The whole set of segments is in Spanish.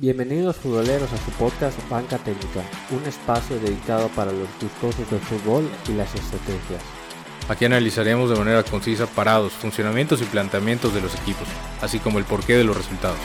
Bienvenidos futboleros a su podcast Banca Técnica, un espacio dedicado para los gustosos del fútbol y las estrategias. Aquí analizaremos de manera concisa parados, funcionamientos y planteamientos de los equipos, así como el porqué de los resultados.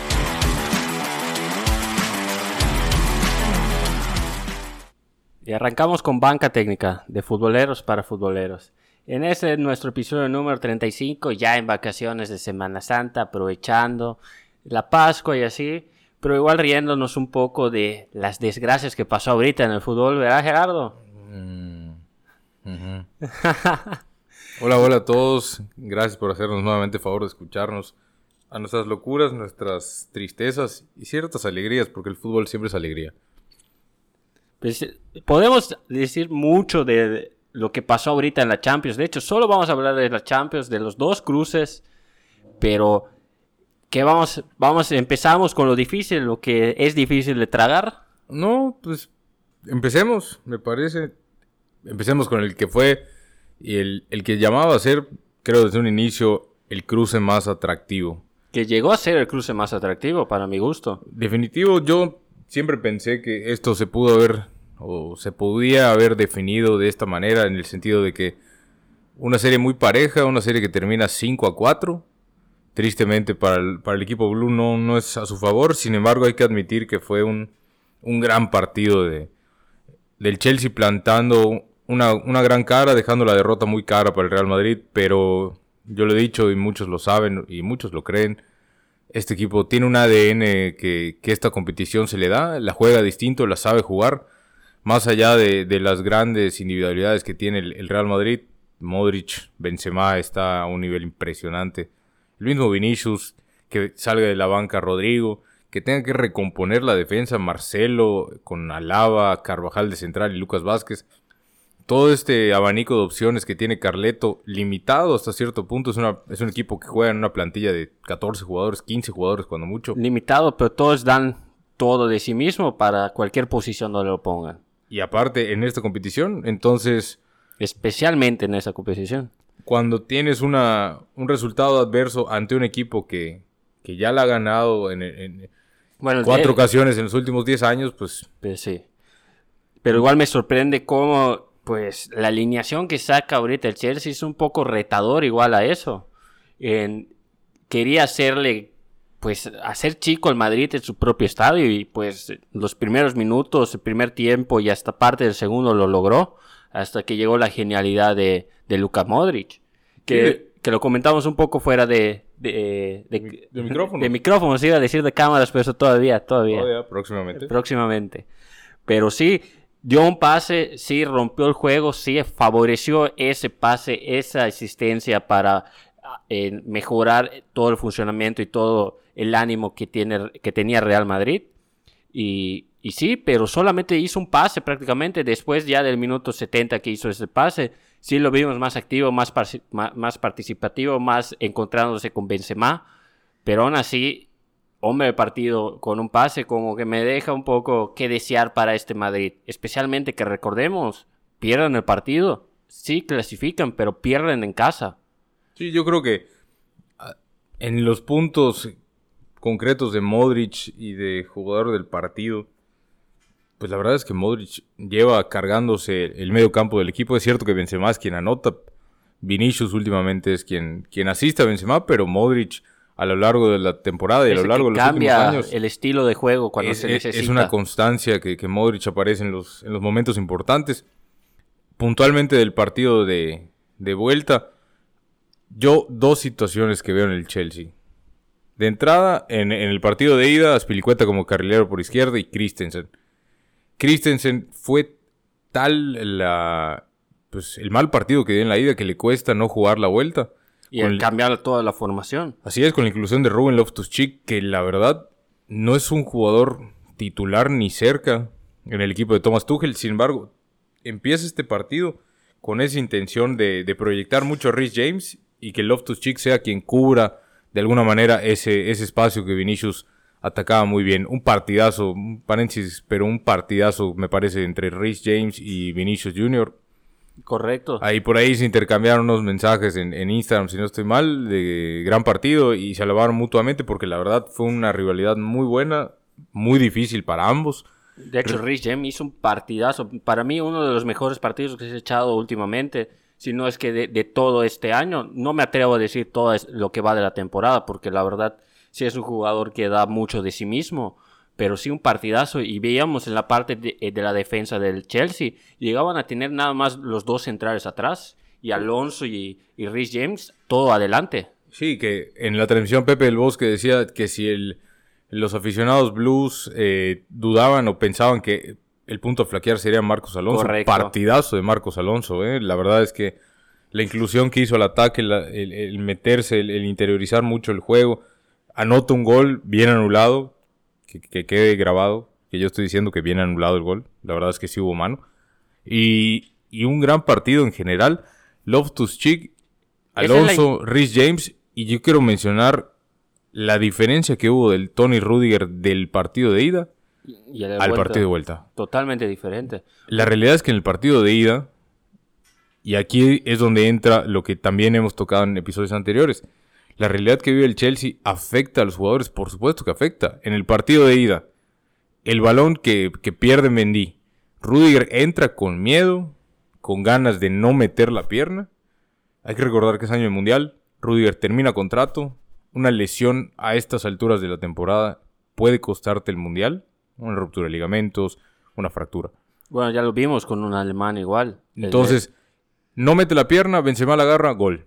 Y arrancamos con Banca Técnica, de futboleros para futboleros. En este nuestro episodio número 35, ya en vacaciones de Semana Santa, aprovechando la Pascua y así, pero igual riéndonos un poco de las desgracias que pasó ahorita en el fútbol, ¿verdad, Gerardo? Mm, hola, hola a todos. Gracias por hacernos nuevamente favor de escucharnos a nuestras locuras, nuestras tristezas y ciertas alegrías, porque el fútbol siempre es alegría. Pues, podemos decir mucho de lo que pasó ahorita en la Champions. De hecho, solo vamos a hablar de la Champions, de los dos cruces, pero ¿qué vamos, vamos, empezamos con lo difícil, lo que es difícil de tragar. No, pues empecemos, me parece. Empecemos con el que fue y el, el que llamaba a ser, creo desde un inicio, el cruce más atractivo. Que llegó a ser el cruce más atractivo para mi gusto. Definitivo, yo siempre pensé que esto se pudo haber o se podía haber definido de esta manera en el sentido de que una serie muy pareja, una serie que termina 5 a 4. Tristemente para el, para el equipo Blue no, no, es a su favor, sin embargo hay que admitir que fue un, un gran partido de, del Chelsea plantando una, una, gran cara, dejando la derrota muy cara para el Real Madrid, pero yo lo he dicho y muchos lo saben y muchos lo creen, este equipo tiene un ADN que, que esta competición se le da, la juega distinto, la sabe jugar. Más allá de, las grandes individualidades que tiene el, Real Madrid, Modric, Benzema está a un nivel impresionante. El mismo Vinicius, que salga de la banca Rodrigo, que tenga que recomponer la defensa Marcelo con Alaba, Carvajal de central y Lucas Vázquez. Todo este abanico de opciones que tiene Carleto, limitado hasta cierto punto, es, una, es un equipo que juega en una plantilla de 14 jugadores, 15 jugadores cuando mucho. Limitado, pero todos dan todo de sí mismo para cualquier posición donde lo pongan. Y aparte en esta competición, entonces... Especialmente en esa competición. Cuando tienes una, un resultado adverso ante un equipo que, que ya la ha ganado en, cuatro ocasiones en los últimos 10 años, pues... pues... sí. Pero igual me sorprende cómo, pues, la alineación que saca ahorita el Chelsea es un poco retador igual a eso. En, quería hacerle pues hacer chico el Madrid en su propio estadio y pues los primeros minutos, el primer tiempo y hasta parte del segundo lo logró hasta que llegó la genialidad de, de Luka Modric que, que, lo comentamos un poco fuera de de, de, de micrófono. de micrófonos iba a decir de cámaras pero eso todavía todavía. Todavía próximamente. Próximamente. Pero sí dio un pase sí rompió el juego sí favoreció ese pase esa asistencia para eh, mejorar todo el funcionamiento y todo el ánimo que, tiene, que tenía Real Madrid. Y, y, sí, pero solamente hizo un pase prácticamente después ya del minuto 70 que hizo ese pase. Sí lo vimos más activo, más, más participativo, más encontrándose con Benzema. Pero aún así, hombre de partido con un pase como que me deja un poco que desear para este Madrid. Especialmente que recordemos, pierden el partido. Sí clasifican, pero pierden en casa. Sí, yo creo que ah, en los puntos concretos de Modric y de jugador del partido, pues la verdad es que Modric lleva cargándose el medio campo del equipo. Es cierto que Benzema es quien anota. Vinicius últimamente es quien, quien asiste a Benzema, pero Modric a lo largo de la temporada y a lo largo de los últimos años. el estilo de juego cuando es, se necesita. Es una constancia que, que, Modric aparece en los, en los momentos importantes. Puntualmente del partido de, de vuelta, yo dos situaciones que veo en el Chelsea. De entrada, en, el partido de ida, Aspilicueta como carrilero por izquierda y Christensen. Christensen fue tal la, pues, el mal partido que dio en la ida que le cuesta no jugar la vuelta. Y el cambiar toda la formación. Así es, con la inclusión de Ruben Loftus-Cheek, que la verdad no es un jugador titular ni cerca en el equipo de Thomas Tuchel. Sin embargo, empieza este partido con esa intención de, de proyectar mucho a Rhys James y que Loftus-Cheek sea quien cubra de alguna manera ese, ese espacio que Vinicius atacaba muy bien. Un partidazo, un paréntesis, pero un partidazo me parece entre Rhys James y Vinicius Jr. Correcto. Ahí por ahí se intercambiaron unos mensajes en, en, Instagram, si no estoy mal, de gran partido y se alabaron mutuamente porque la verdad fue una rivalidad muy buena. muy difícil para ambos. De hecho, Rich James hizo un partidazo. Para mí, uno de los mejores partidos que se ha echado últimamente. Si no es que de, todo este año. No me atrevo a decir todo lo que va de la temporada. Porque la verdad, sí es un jugador que da mucho de sí mismo. Pero sí un partidazo. Y veíamos en la parte de, de la defensa del Chelsea. Llegaban a tener nada más los dos centrales atrás. Y Alonso y, y Rich James, todo adelante. Sí, que en la transmisión Pepe del Bosque decía que si el los aficionados blues eh, dudaban o pensaban que el punto a flaquear sería Marcos Alonso. Partidazo de Marcos Alonso, eh. La verdad es que la inclusión que hizo al ataque, el, meterse, el, interiorizar mucho el juego, anota un gol bien anulado, que, quede grabado, que yo estoy diciendo que bien anulado el gol. La verdad es que sí hubo mano. Y, un gran partido en general. Loftus Cheek, Alonso, Rhys James. Y yo quiero mencionar la diferencia que hubo del Tony Rudiger del partido de ida al partido de vuelta. Totalmente diferente. La realidad es que en el partido de ida, y aquí es donde entra lo que también hemos tocado en episodios anteriores, la realidad que vive el Chelsea afecta a los jugadores, por supuesto que afecta. En el partido de ida, el balón que, que pierde Mendy, Rudiger entra con miedo, con ganas de no meter la pierna. Hay que recordar que es año de mundial. Rudiger termina contrato, una lesión a estas alturas de la temporada puede costarte el mundial. Una ruptura de ligamentos, una fractura. Bueno, ya lo vimos con un alemán igual. Entonces, no mete la pierna, Benzema la agarra, gol.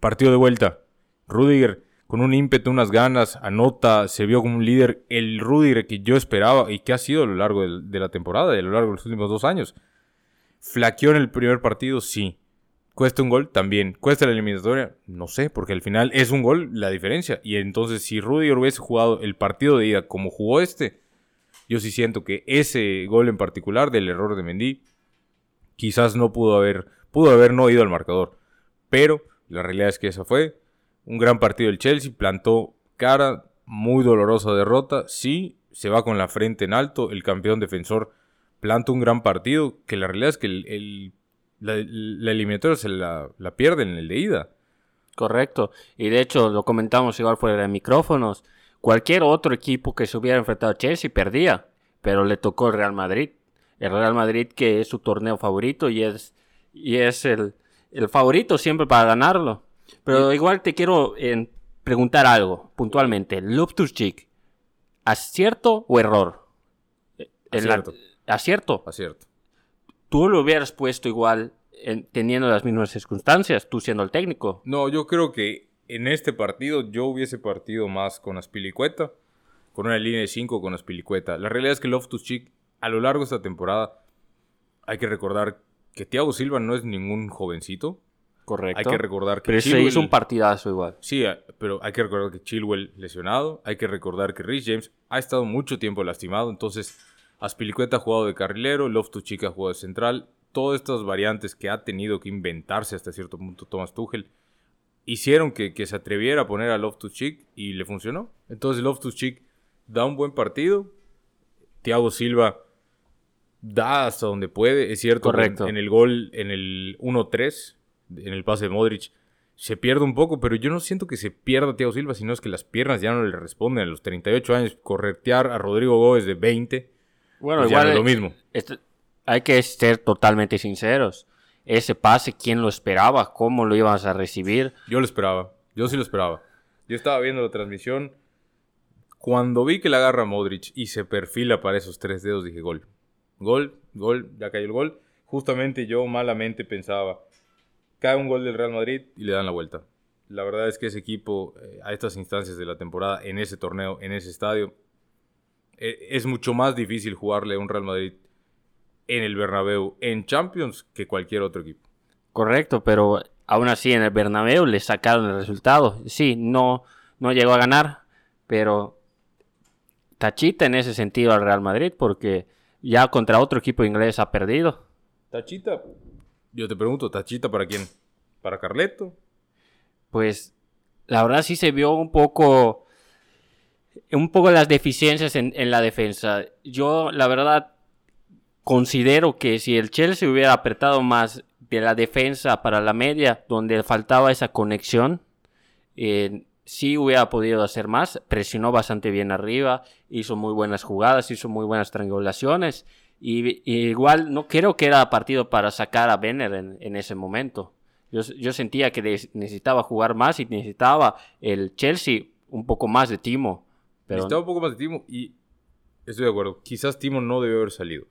Partido de vuelta. Rudiger con un ímpetu, unas ganas, anota, se vio como un líder. El Rudiger que yo esperaba y que ha sido a lo largo de, la temporada y a lo largo de los últimos dos años. Flaqueó en el primer partido, sí. ¿Cuesta un gol? También. ¿Cuesta la eliminatoria? No sé, porque al final es un gol la diferencia. Y entonces, si Rudy hubiese jugado el partido de ida como jugó este, yo sí siento que ese gol en particular del error de Mendy, quizás no pudo haber, pudo haber no ido al marcador. Pero la realidad es que esa fue un gran partido del Chelsea, plantó cara, muy dolorosa derrota. Sí, se va con la frente en alto, el campeón defensor planta un gran partido, que la realidad es que el la, eliminatoria se la, la pierden en el de ida. Correcto. Y de hecho, lo comentamos igual fuera de micrófonos. Cualquier otro equipo que se hubiera enfrentado a Chelsea perdía. Pero le tocó el Real Madrid. El Real Madrid que es su torneo favorito y es, y es el, favorito siempre para ganarlo. Pero igual te quiero eh, preguntar algo puntualmente. Loftus Cheek, ¿acierto o error? Acierto. ¿Acierto? Acierto tú lo hubieras puesto igual teniendo las mismas circunstancias, tú siendo el técnico. No, yo creo que en este partido yo hubiese partido más con Aspilicueta, con una línea de 5 con Aspilicueta. La realidad es que Loftus Cheek a lo largo de esta temporada hay que recordar que Thiago Silva no es ningún jovencito. Correcto. Hay que recordar que pero Chilwell... hizo un partidazo igual. Sí, eh, pero hay que recordar que Chilwell lesionado, hay que recordar que Rhys James ha estado mucho tiempo lastimado, entonces Aspilicueta ha jugado de carrilero, Loftus Cheek ha jugado de central. Todas estas variantes que ha tenido que inventarse hasta cierto punto Thomas Tuchel hicieron que, se atreviera a poner a Loftus Cheek y le funcionó. Entonces Loftus Cheek da un buen partido. Thiago Silva da hasta donde puede. Es cierto Correcto. En, en el gol, en el 1-3, en el pase de Modric, se pierde un poco, pero yo no siento que se pierda Thiago Silva, sino es que las piernas ya no le responden. A los 38 años, corretear a Rodrigo Gómez de 20 bueno, pues igual es lo mismo. hay que ser totalmente sinceros. Ese pase, ¿quién lo esperaba? ¿Cómo lo ibas a recibir? Yo lo esperaba. Yo sí lo esperaba. Yo estaba viendo la transmisión. Cuando vi que la agarra Modric y se perfila para esos tres dedos, dije gol. Gol, gol, ya cayó el gol. Justamente yo malamente pensaba, cae un gol del Real Madrid y le dan la vuelta. La verdad es que ese equipo, eh, a estas instancias de la temporada, en ese torneo, en ese estadio, eh, es mucho más difícil jugarle a un Real Madrid en el Bernabéu en Champions que cualquier otro equipo. Correcto, pero aún así en el Bernabéu le sacaron el resultado. Sí, no, no llegó a ganar, pero tachita en ese sentido al Real Madrid porque ya contra otro equipo inglés ha perdido. Tachita, yo te pregunto, ¿tachita para quién? ¿Para Carleto? Pues la verdad sí se vio un poco un poco las deficiencias en, la defensa. Yo, la verdad, considero que si el Chelsea hubiera apretado más de la defensa para la media, donde faltaba esa conexión, eh, sí hubiera podido hacer más, presionó bastante bien arriba, hizo muy buenas jugadas, hizo muy buenas triangulaciones. Y, igual no creo que era partido para sacar a Benner en, ese momento. Yo, yo, sentía que necesitaba jugar más y necesitaba el Chelsea un poco más de timo. Pero... Necesitaba un poco más de timo y estoy de acuerdo. Quizás Timo no debe haber salido.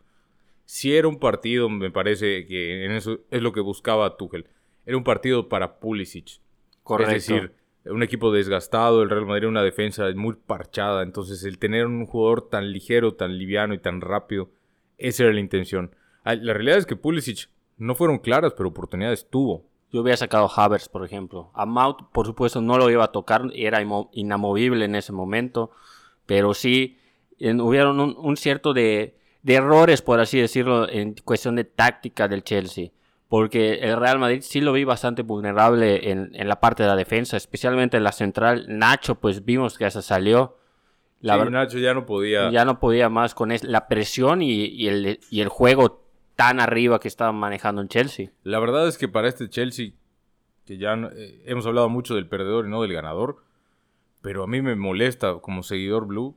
Si era un partido, me parece que en eso es lo que buscaba Tuchel. Era un partido para Pulisic. Correcto. Es decir, un equipo desgastado, el Real Madrid una defensa muy parchada, entonces el tener un jugador tan ligero, tan liviano y tan rápido, esa era la intención. Ah, la realidad es que Pulisic no fueron claras, pero oportunidades tuvo. Yo hubiera sacado Havers, por ejemplo. A Mount, por supuesto, no lo iba a tocar, era inamovible en ese momento, pero sí hubieron un, cierto de, errores, por así decirlo, en cuestión de táctica del Chelsea porque el Real Madrid sí lo vi bastante vulnerable en, la parte de la defensa, especialmente en la central. Nacho, pues vimos que se salió. La Nacho ya no podía. Ya no podía más con la presión y, el, y el juego tan arriba que estaba manejando en Chelsea. La verdad es que para este Chelsea, que ya eh, hemos hablado mucho del perdedor y no del ganador, pero a mí me molesta como seguidor blue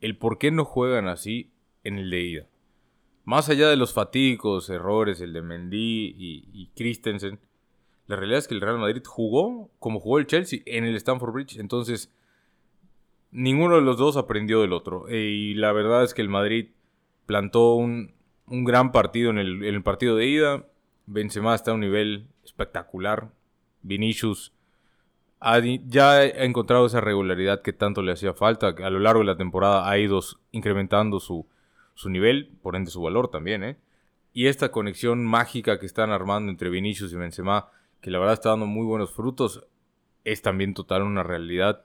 el por qué no juegan así en el de ida. Más allá de los fatídicos errores, el de Mendy y, Christensen, la realidad es que el Real Madrid jugó como jugó el Chelsea en el Stamford Bridge. Entonces, ninguno de los dos aprendió del otro. E, y la verdad es que el Madrid plantó un, gran partido en el, partido de ida. Benzema está a un nivel espectacular. Vinicius ya ha encontrado esa regularidad que tanto le hacía falta. A lo largo de la temporada ha ido incrementando su, su nivel, por ende su valor también, ¿eh? Y esta conexión mágica que están armando entre Vinicius y Benzema, que la verdad está dando muy buenos frutos, es también total una realidad.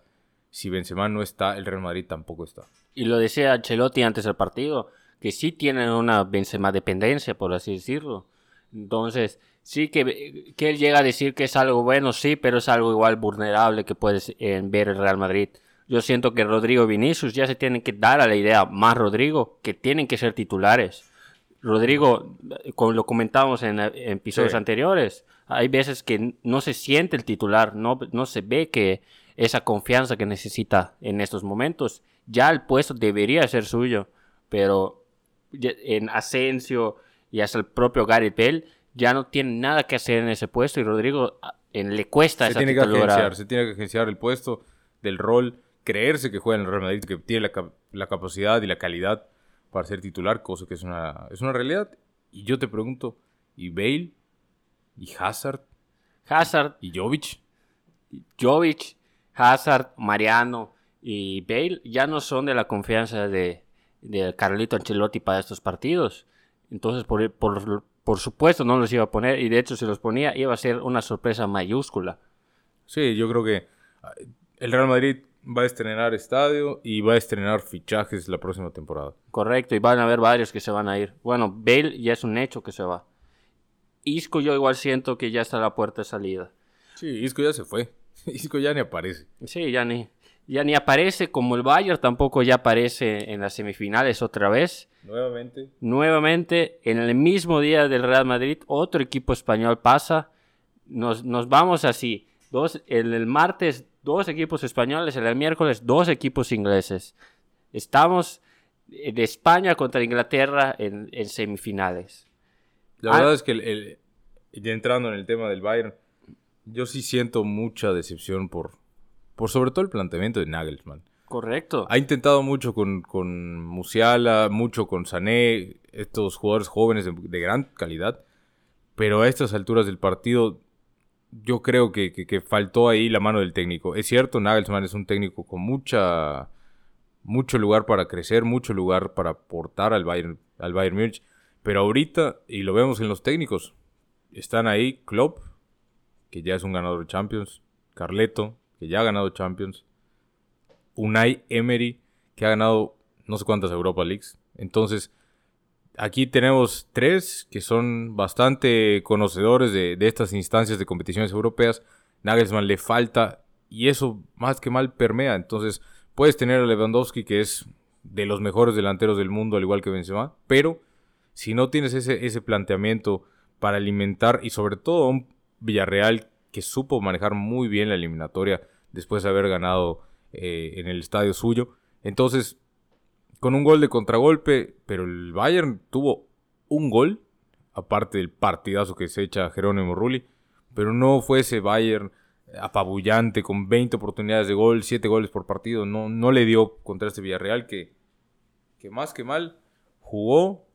Si Benzema no está, el Real Madrid tampoco está. Y lo decía Ancelotti antes del partido, que sí tienen una Benzema dependencia, por así decirlo. Entonces, sí que, que él llega a decir que es algo bueno, sí, pero es algo igual vulnerable que puedes eh, ver el Real Madrid. Yo siento que Rodrigo y Vinicius ya se tienen que dar a la idea, más Rodrigo, que tienen que ser titulares. Rodrigo, como lo comentábamos en, episodios anteriores, hay veces que no se siente el titular, no, no se ve que esa confianza que necesita en estos momentos. Ya el puesto debería ser suyo, pero en Asensio y hasta el propio Gary Bell ya no tiene nada que hacer en ese puesto y Rodrigo en, le cuesta se esa tiene que agenciar, Se tiene que agenciar el puesto del rol creerse que juega en el Real Madrid, que tiene la, capacidad y la calidad para ser titular, cosa que es una, es una realidad. Y yo te pregunto, ¿y Bale? ¿Y Hazard? Hazard. ¿Y Jovic? Jovic, Hazard, Mariano y Bale ya no son de la confianza de, de Carlito Ancelotti para estos partidos. Entonces, por, por, por supuesto, no los iba a poner. Y de hecho, si los ponía, iba a ser una sorpresa mayúscula. Sí, yo creo que ah, el Real Madrid va a estrenar estadio y va a estrenar fichajes la próxima temporada. Correcto, y van a haber varios que se van a ir. Bueno, Bale ya es un hecho que se va. Isco yo igual siento que ya está a la puerta de salida. Sí, Isco ya se fue. Isco ya ni aparece. Sí, ya ni, ya ni aparece como el Bayern, tampoco ya aparece en las semifinales otra vez. Nuevamente. Nuevamente, en el mismo día del Real Madrid, otro equipo español pasa. Nos, nos vamos así. Dos, el, el martes dos equipos españoles, el miércoles dos equipos ingleses. Estamos de España contra Inglaterra en, semifinales. La verdad ah. es que el, entrando en el tema del Bayern, yo sí siento mucha decepción por, por sobre todo el planteamiento de Nagelsmann. Correcto. Ha intentado mucho con, con Musiala, mucho con Sané, estos jugadores jóvenes de gran calidad, pero a estas alturas del partido yo creo que, faltó ahí la mano del técnico. Es cierto, Nagelsmann es un técnico con mucha mucho lugar para crecer, mucho lugar para aportar al Bayern, al Bayern Múnich, pero ahorita, y lo vemos en los técnicos, están ahí Klopp, que ya es un ganador de Champions, Carleto, que ya ha ganado Champions, Unai Emery, que ha ganado no sé cuántas Europa Leagues. Entonces, aquí tenemos tres que son bastante conocedores de, estas instancias de competiciones europeas. Nagelsmann le falta y eso más que mal permea. Entonces puedes tener a Lewandowski que es de los mejores delanteros del mundo al igual que Benzema, pero si no tienes ese, ese planteamiento para alimentar y sobre todo un Villarreal que supo manejar muy bien la eliminatoria después de haber ganado eh, en el estadio suyo. Entonces, con un gol de contragolpe, pero el Bayern tuvo un gol, aparte del partidazo que se echa Jerónimo Rulli, pero no fue ese Bayern apabullante con 20 oportunidades de gol, 7 goles por partido, no, no le dio contra este Villarreal que, que más que mal jugó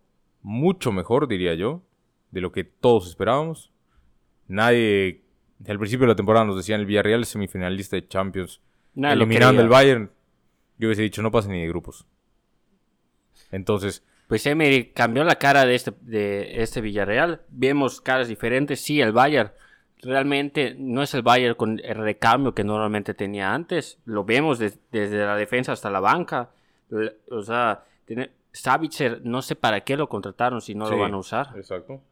mucho mejor, diría yo, de lo que todos esperábamos. Nadie, al principio de la temporada nos decían el Villarreal semifinalista de Champions, eliminando el Bayern. Yo hubiese dicho, no pasa ni de grupos. Entonces... Pues Emery cambió la cara de este, de este Villarreal. Vemos caras diferentes. Sí, el Bayern realmente no es el Bayern con el recambio que normalmente tenía antes. Lo vemos desde la defensa hasta la banca. O sea, tiene, Savitzer, no sé para qué lo contrataron si no lo van a usar. Exacto.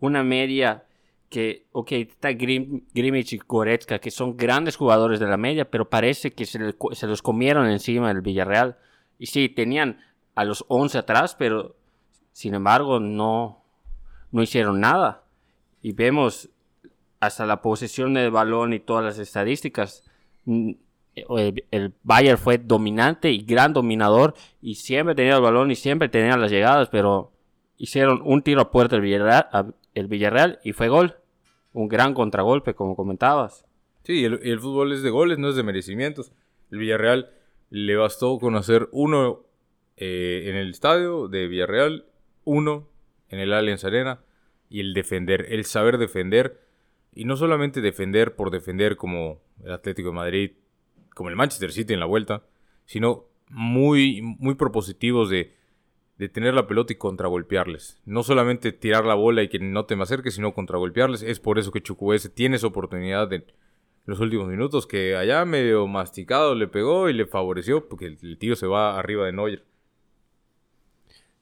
Una media que, ok, está Grim, y Goretzka, que son grandes jugadores de la media, pero parece que se, se los comieron encima del Villarreal. Y sí, tenían a los 11 atrás, pero sin embargo no, no hicieron nada. Y vemos hasta la posesión del balón y todas las estadísticas. Mm, el, Bayern fue dominante y gran dominador y siempre tenía el balón y siempre tenía las llegadas, pero hicieron un tiro a puerta el Villarreal, el Villarreal y fue gol. Un gran contragolpe, como comentabas. Sí, el, el fútbol es de goles, no es de merecimientos. El Villarreal le bastó con hacer uno eh, en el estadio de Villarreal, uno en el Allianz Arena y el defender, el saber defender y no solamente defender por defender como el Atlético de Madrid, como el Manchester City en la vuelta, sino muy, muy propositivos de, de tener la pelota y contragolpearles. No solamente tirar la bola y que no te me acerques, sino contragolpearles. Es por eso que Chukwueze tiene esa oportunidad en los últimos minutos, que allá medio masticado le pegó y le favoreció, porque el tío se va arriba de Neuer.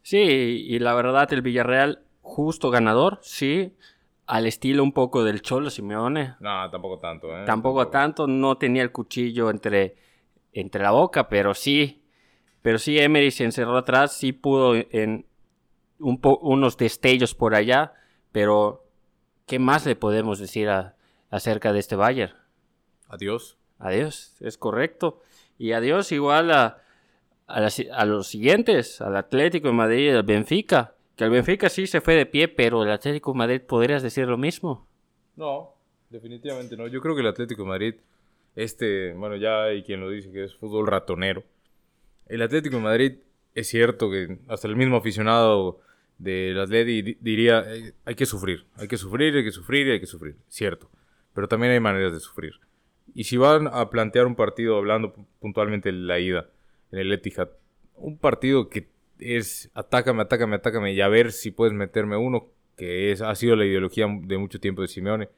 Sí, y la verdad el Villarreal justo ganador, sí, al estilo un poco del Cholo Simeone. No, tampoco tanto, ¿eh? Tampoco, tanto, no tenía el cuchillo entre, entre la boca, pero sí, pero sí Emery se encerró atrás, sí pudo en un unos destellos por allá, pero ¿qué más le podemos decir acerca de este Bayern? Adiós. Adiós, es correcto. Y adiós igual a, a, los siguientes, al Atlético de Madrid y al Benfica. Que el Benfica sí se fue de pie, pero el Atlético de Madrid podrías decir lo mismo. No, definitivamente no. Yo creo que el Atlético de Madrid, este, bueno, ya hay quien lo dice que es fútbol ratonero. El Atlético de Madrid es cierto que hasta el mismo aficionado del Atlético diría, hay que sufrir, hay que sufrir, hay que sufrir, hay que sufrir. Cierto. Pero también hay maneras de sufrir. Y si van a plantear un partido hablando puntualmente de la ida, en el Etihad. Un partido que es atácame, atácame, atácame y a ver si puedes meterme uno, que es, ha sido la ideología de mucho tiempo de Simeone.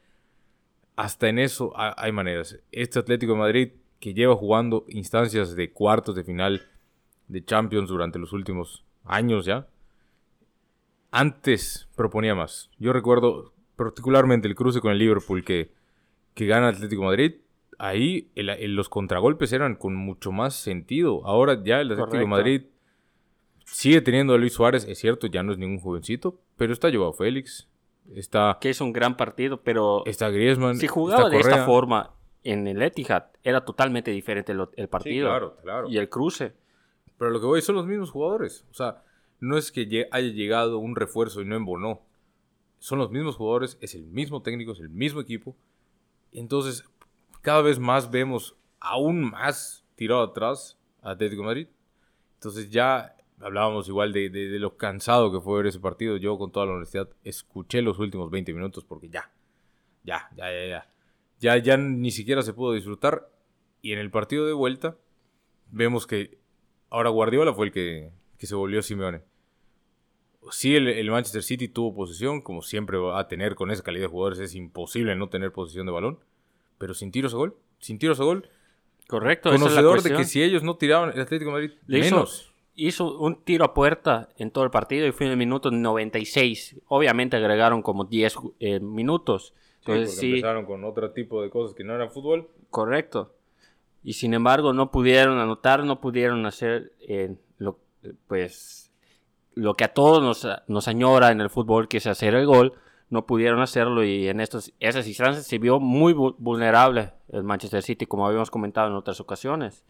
Hasta en eso hay maneras. Este Atlético de Madrid que lleva jugando instancias de cuartos de final de Champions durante los últimos años ya. Antes proponía más. Yo recuerdo particularmente el cruce con el Liverpool que, que gana Atlético Madrid ahí los contragolpes eran con mucho más sentido. Ahora ya el Atlético de Madrid sigue teniendo a Luis Suárez, es cierto, ya no es ningún jovencito, pero está Joao Félix, está... Que es un gran partido, pero... Está Griezmann, Si jugaba de esta forma en el Etihad, era totalmente diferente el, partido. claro, claro. Y el cruce. Pero lo que voy son los mismos jugadores. O sea, no es que haya llegado un refuerzo y no embonó. Son los mismos jugadores, es el mismo técnico, es el mismo equipo. Entonces, cada vez más vemos aún más tirado atrás a Atlético Madrid. Entonces ya hablábamos igual de, lo cansado que fue ver ese partido. Yo con toda la honestidad escuché los últimos 20 minutos porque ya, ya, ya, ya, ya. Ya, ya ni siquiera se pudo disfrutar. Y en el partido de vuelta vemos que ahora Guardiola fue el que, se volvió Simeone. Sí, el, el, Manchester City tuvo posesión, como siempre va a tener con esa calidad de jugadores. Es imposible no tener posesión de balón pero sin tiros a gol. Sin tiros a gol. Correcto. Conocedor de que si ellos no tiraban el Atlético de Madrid, menos. Hizo, un tiro a puerta en todo el partido y fue en el minuto 96. Obviamente agregaron como 10 eh, minutos. Entonces, sí, empezaron con otro tipo de cosas que no eran fútbol. Correcto. Y sin embargo no pudieron anotar, no pudieron hacer eh, lo, pues, lo que a todos nos, nos añora en el fútbol, que es hacer el gol. no pudieron hacerlo y en estos, esas instancias se vio muy vulnerable el Manchester City, como habíamos comentado en otras ocasiones.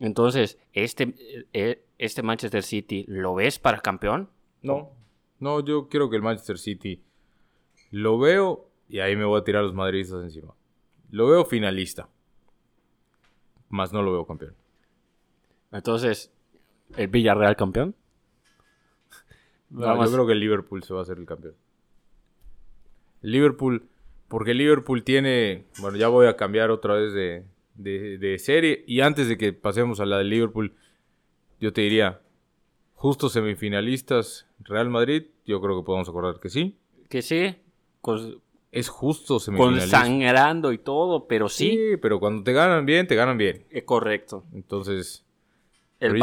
Entonces, este, eh, este Manchester City, ¿lo ves para campeón? No, no, yo quiero que el Manchester City lo veo y ahí me voy a tirar los madridistas encima. Lo veo finalista, más no lo veo campeón. Entonces, ¿el Villarreal campeón? yo creo que el Liverpool se va a hacer el campeón. Liverpool, porque Liverpool tiene, bueno, ya voy a cambiar otra vez de, de, serie. Y antes de que pasemos a la de Liverpool, yo te diría, justo semifinalistas Real Madrid, yo creo que podemos acordar que sí. Que sí. Es justo semifinalista. Consangrando y todo, pero sí. Sí, pero cuando te ganan bien, te ganan bien. Es correcto. Entonces... El,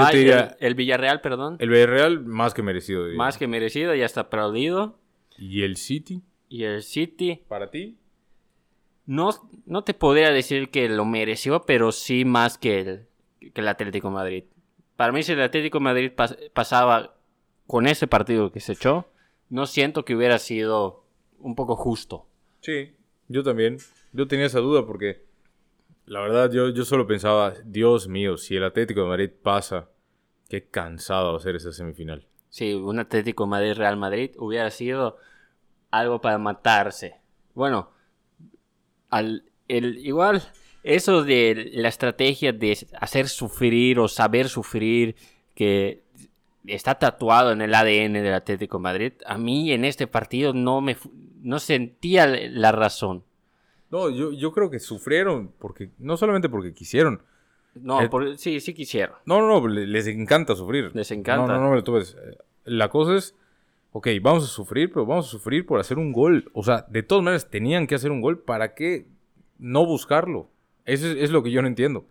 el, Villarreal, perdón. El Villarreal más que merecido. Más que merecido, ya está aplaudido. ¿Y el City? Y el City. ¿Para ti? No, no te podría decir que lo mereció, pero sí más que el, que el Atlético Madrid. Para mí, si el Atlético Madrid pasaba con ese partido que se echó, no siento que hubiera sido un poco justo. Sí, yo también. Yo tenía esa duda porque la verdad yo, yo solo pensaba, Dios mío, si el Atlético de Madrid pasa, qué cansado va a ser esa semifinal. Sí, un Atlético Madrid-Real Madrid hubiera sido algo para matarse. Bueno, al, el, igual eso de la estrategia de hacer sufrir o saber sufrir, que está tatuado en el ADN del Atlético Madrid, a mí en este partido no me no sentía la razón. No, yo, yo creo que sufrieron, porque no solamente porque quisieron. No, sí, sí quisieron. No, no, no, les encanta sufrir. Les encanta. No, no, no, tú La cosa es, ok, vamos a sufrir, pero vamos a sufrir por hacer un gol. O sea, de todas maneras tenían que hacer un gol. ¿Para qué no buscarlo? Eso es, lo que yo no entiendo.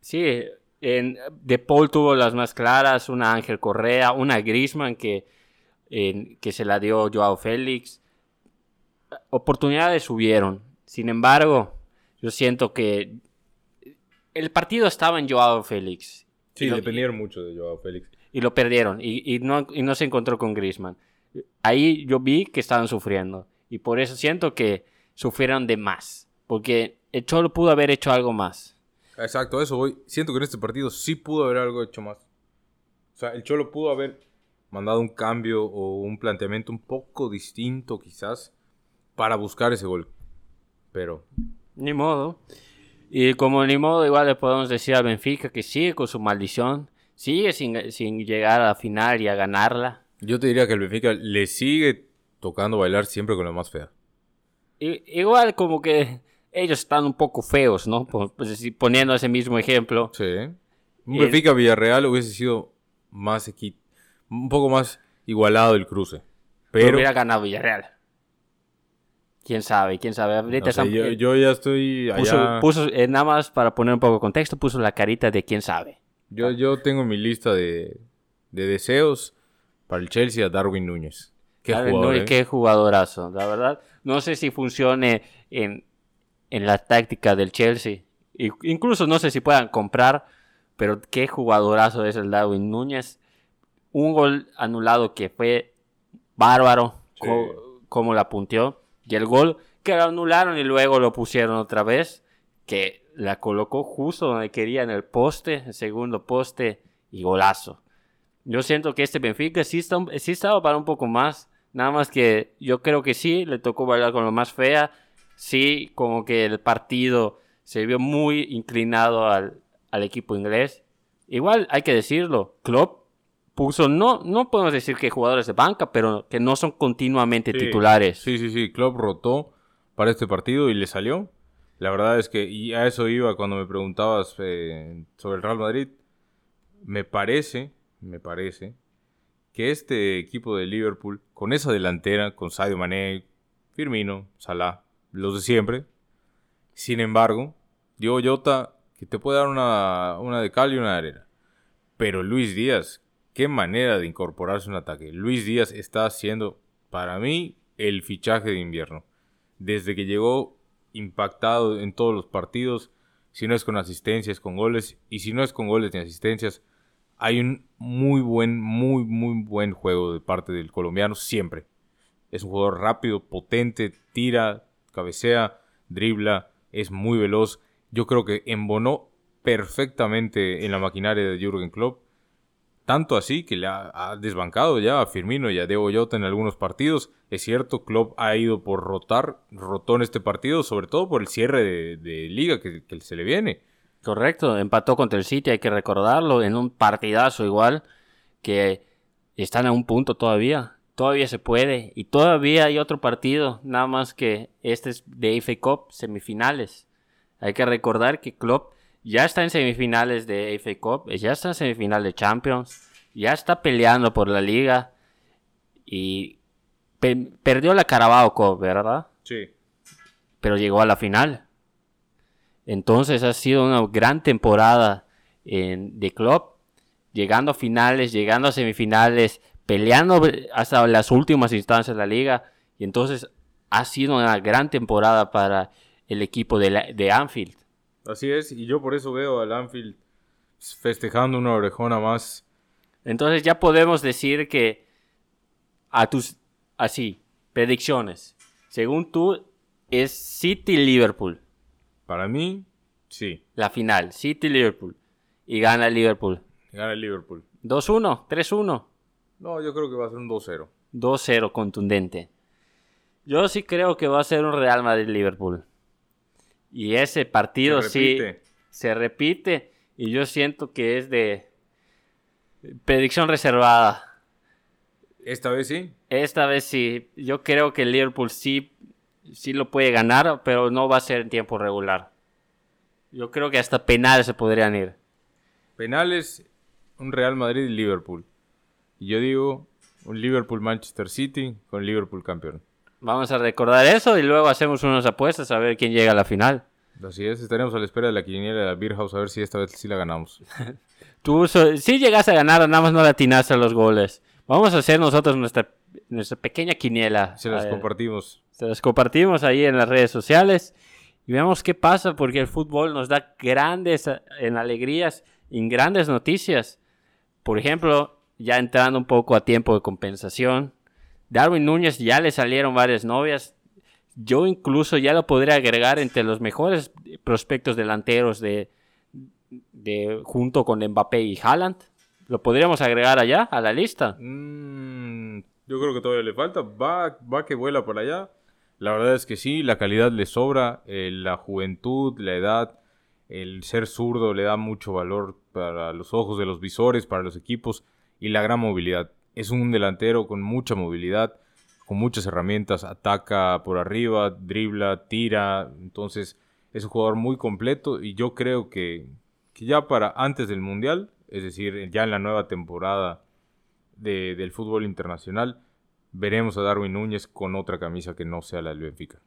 Sí, en, De Paul tuvo las más claras, una Ángel Correa, una Grisman que, que se la dio Joao Félix. Oportunidades hubieron. Sin embargo, yo siento que el partido estaba en Joao Félix. Sí, dependieron mucho de Joao Félix y lo perdieron y, no, no se encontró con Griezmann. Ahí yo vi que estaban sufriendo y por eso siento que sufrieron de más, porque el Cholo pudo haber hecho algo más. Exacto, eso voy. Siento que en este partido sí pudo haber algo hecho más. O sea, el Cholo pudo haber mandado un cambio o un planteamiento un poco distinto quizás para buscar ese gol. Pero... Ni modo. Y como ni modo, igual le podemos decir a Benfica que sigue con su maldición sigue sin, llegar a la final y a ganarla. Yo te diría que el Benfica le sigue tocando bailar siempre con la más fea. igual como que ellos están un poco feos, ¿no? Pues, poniendo ese mismo ejemplo. Sí. Un Benfica Villarreal hubiese sido más un poco más igualado el cruce. Pero, hubiera ganado Villarreal. Quién sabe, quién sabe. yo, ya estoy allá... Puso, eh, nada más para poner un poco de contexto, puso la carita de quién sabe. Yo, yo tengo mi lista de, deseos para el Chelsea a Darwin Núñez. Qué, jugador, ¿eh? qué jugadorazo, la verdad. No sé si funcione en, la táctica del Chelsea. Incluso no sé si puedan comprar, pero qué jugadorazo es el Darwin Núñez. Un gol anulado que fue bárbaro, como la punteó. Y el gol que lo anularon y luego lo pusieron otra vez, que la colocó justo donde quería en el poste, el segundo poste y golazo. Yo siento que este Benfica sí, está, sí estaba para un poco más. Nada más que yo creo que sí, le tocó bailar con lo más fea. Sí, como que el partido se vio muy inclinado al, equipo inglés. Igual hay que decirlo, Klopp puso, no, no podemos decir que jugadores de banca, pero que no son continuamente titulares. Sí, sí, sí, Klopp rotó para este partido y le salió. La verdad es que, y a eso iba cuando me preguntabas eh, sobre el Real Madrid, me parece, me parece, que este equipo de Liverpool, con esa delantera, con Sadio Mané, Firmino, Salah, los de siempre, sin embargo, Diego Jota, que te puede dar una, una de cal y una de arena. Pero Luis Díaz, qué manera de incorporarse un ataque. Luis Díaz está haciendo, para mí, el fichaje de invierno. Desde que llegó impactado en todos los partidos, si no es con asistencias, con goles, y si no es con goles ni asistencias, hay un muy buen, muy, muy buen juego de parte del colombiano siempre. Es un jugador rápido, potente, tira, cabecea, dribla, es muy veloz. Yo creo que embonó perfectamente en la maquinaria de Jürgen Klopp. Tanto así que le ha, desbancado ya a Firmino y a Diego Jota en algunos partidos. Es cierto, Klopp ha ido por rotar, rotó en este partido, sobre todo por el cierre de, liga que, que se le viene. Correcto, empató contra el City, hay que recordarlo, en un partidazo igual, que están a un punto todavía, todavía se puede, y todavía hay otro partido, nada más que este es de FA Cup, semifinales. Hay que recordar que Klopp ya está en semifinales de FA Cup, ya está en semifinal de Champions, ya está peleando por la liga, y perdió la Carabao Cup, ¿verdad? Sí. Pero llegó a la final. Entonces ha sido una gran temporada en, de club, llegando a finales, llegando a semifinales, peleando hasta las últimas instancias de la liga. Y entonces ha sido una gran temporada para el equipo de, de Anfield. Así es, y yo por eso veo al Anfield festejando una orejona más. Entonces ya podemos decir que a tus, así, predicciones, según tú, es City-Liverpool. Para mí, sí. La final, City-Liverpool. Y gana el Liverpool. Gana el Liverpool. 2-1, 3-1. No, yo creo que va a ser un 2-0. 2-0 contundente. Yo sí creo que va a ser un Real Madrid-Liverpool. Y ese partido sí se repite. Y yo siento que es de predicción reservada. ¿Esta vez sí? Esta vez sí. Yo creo que el Liverpool sí sí lo puede ganar, pero no va a ser en tiempo regular. Yo creo que hasta penales se podrían ir. Penales, un Real Madrid y Liverpool. Y yo digo un Liverpool-Manchester City con Liverpool campeón. Vamos a recordar eso y luego hacemos unas apuestas a ver quién llega a la final. Así es, estaremos a la espera de la quiniela de la Beer House a ver si esta vez sí la ganamos. Tú sí llegas a ganar, nada más no latinaste a los goles. Vamos a hacer nosotros nuestra, nuestra pequeña quiniela. Se las compartimos. Se las compartimos ahí en las redes sociales y veamos qué pasa porque el fútbol nos da grandes en alegrías y grandes noticias. Por ejemplo, ya entrando un poco a tiempo de compensación, Darwin Núñez ya le salieron varias novias. Yo incluso ya lo podría agregar entre los mejores prospectos delanteros de, de junto con Mbappé y Haaland. ¿Lo podríamos agregar allá a la lista? Mm, yo creo que todavía le falta. Va, va que vuela por allá. La verdad es que sí, la calidad le sobra, eh, la juventud, la edad, el ser zurdo le da mucho valor para los ojos de los visores, para los equipos y la gran movilidad. Es un delantero con mucha movilidad, con muchas herramientas, ataca por arriba, dribla, tira, entonces es un jugador muy completo y yo creo que, que ya para antes del Mundial, es decir, ya en la nueva temporada del fútbol internacional, veremos a Darwin Núñez con otra camisa que no sea la del Benfica.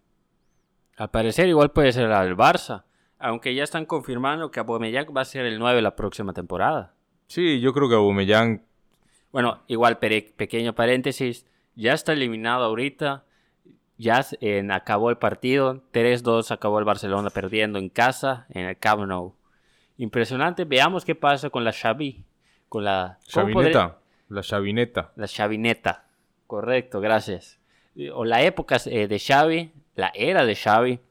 Al parecer igual puede ser la del Barça, aunque ya están confirmando que Aubameyang va a ser el 9 la próxima temporada. Sí, yo creo que Aubameyang... Bueno, igual pequeño paréntesis, ya está eliminado ahorita, ya acabó el partido, 3-2 acabó el Barcelona perdiendo en casa en el Camp Nou. Impresionante, veamos qué pasa con la Xavi, con la... Chavineta, la Chavineta. La Chavineta. Correcto, gracias. O la época eh, de Xavi, la era de Xavi,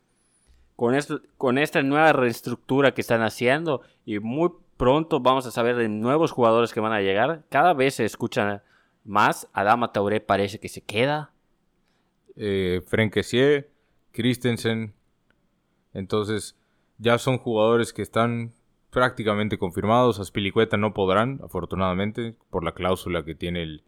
con, esto, con esta nueva reestructura que están haciendo y muy pronto vamos a saber de nuevos jugadores que van a llegar. Cada vez se escucha más. Adama Tauré parece que se queda. Eh, Frenkesie, Christensen. Entonces, ya son jugadores que están prácticamente confirmados. Aspilicueta no podrán, afortunadamente, por la cláusula que tiene el,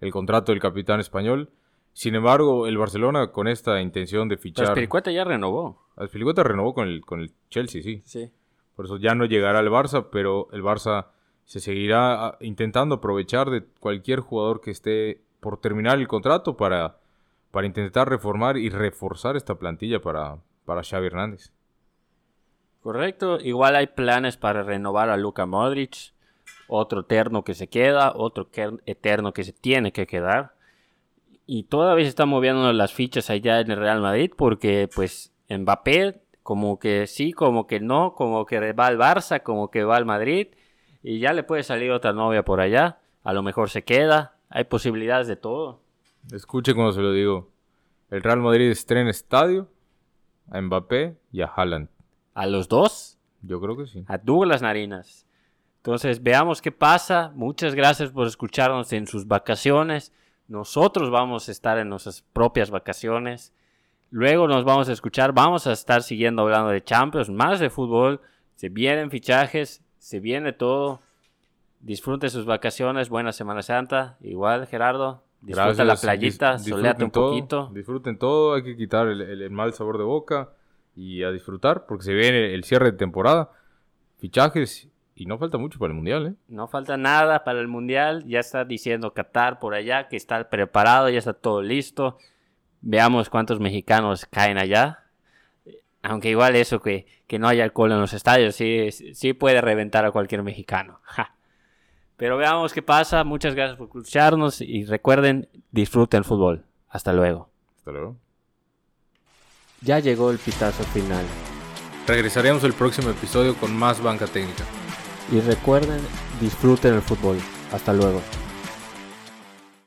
el contrato del capitán español. Sin embargo, el Barcelona con esta intención de fichar... Aspilicueta ya renovó. Aspilicueta renovó con el, con el Chelsea, sí. Sí. Por eso ya no llegará al Barça, pero el Barça se seguirá ah, intentando aprovechar de cualquier jugador que esté por terminar el contrato para, para intentar reformar y reforzar esta plantilla para, para Xavi Hernández. Correcto. Igual hay planes para renovar a Luka Modric otro eterno que se queda, otro eterno que se tiene que quedar. Y todavía se están moviendo las fichas allá en el Real Madrid porque pues Mbappé como que sí, como que no, como que va al Barça, como que va al Madrid y ya le puede salir otra novia por allá, a lo mejor se queda, hay posibilidades de todo. Escuche cuando se lo digo. El Real Madrid estrena estadio a Mbappé y a Haaland. ¿A los dos? Yo creo que sí. A Douglas Narinas. Entonces, veamos qué pasa. Muchas gracias por escucharnos en sus vacaciones. Nosotros vamos a estar en nuestras propias vacaciones. Luego nos vamos a escuchar. Vamos a estar siguiendo hablando de Champions, más de fútbol. Se vienen fichajes, se viene todo. Disfrute sus vacaciones. Buena Semana Santa. Igual, Gerardo. Disfruta la playita, Dis- soleate un todo, poquito. Disfruten todo, hay que quitar el, el- el mal sabor de boca y a disfrutar porque se viene el cierre de temporada, fichajes y no falta mucho para el mundial, ¿eh? No falta nada para el Mundial. Ya está diciendo Qatar por allá que está preparado, ya está todo listo. Veamos cuántos mexicanos caen allá. Aunque igual eso que, que no haya alcohol en los estadios, sí, sí puede reventar a cualquier mexicano. Ja. Pero veamos qué pasa. Muchas gracias por escucharnos y recuerden, disfruten el fútbol. Hasta luego. Hasta luego. Ya llegó el pitazo final. Regresaremos el próximo episodio con más banca técnica. Y recuerden, disfruten el fútbol. Hasta luego.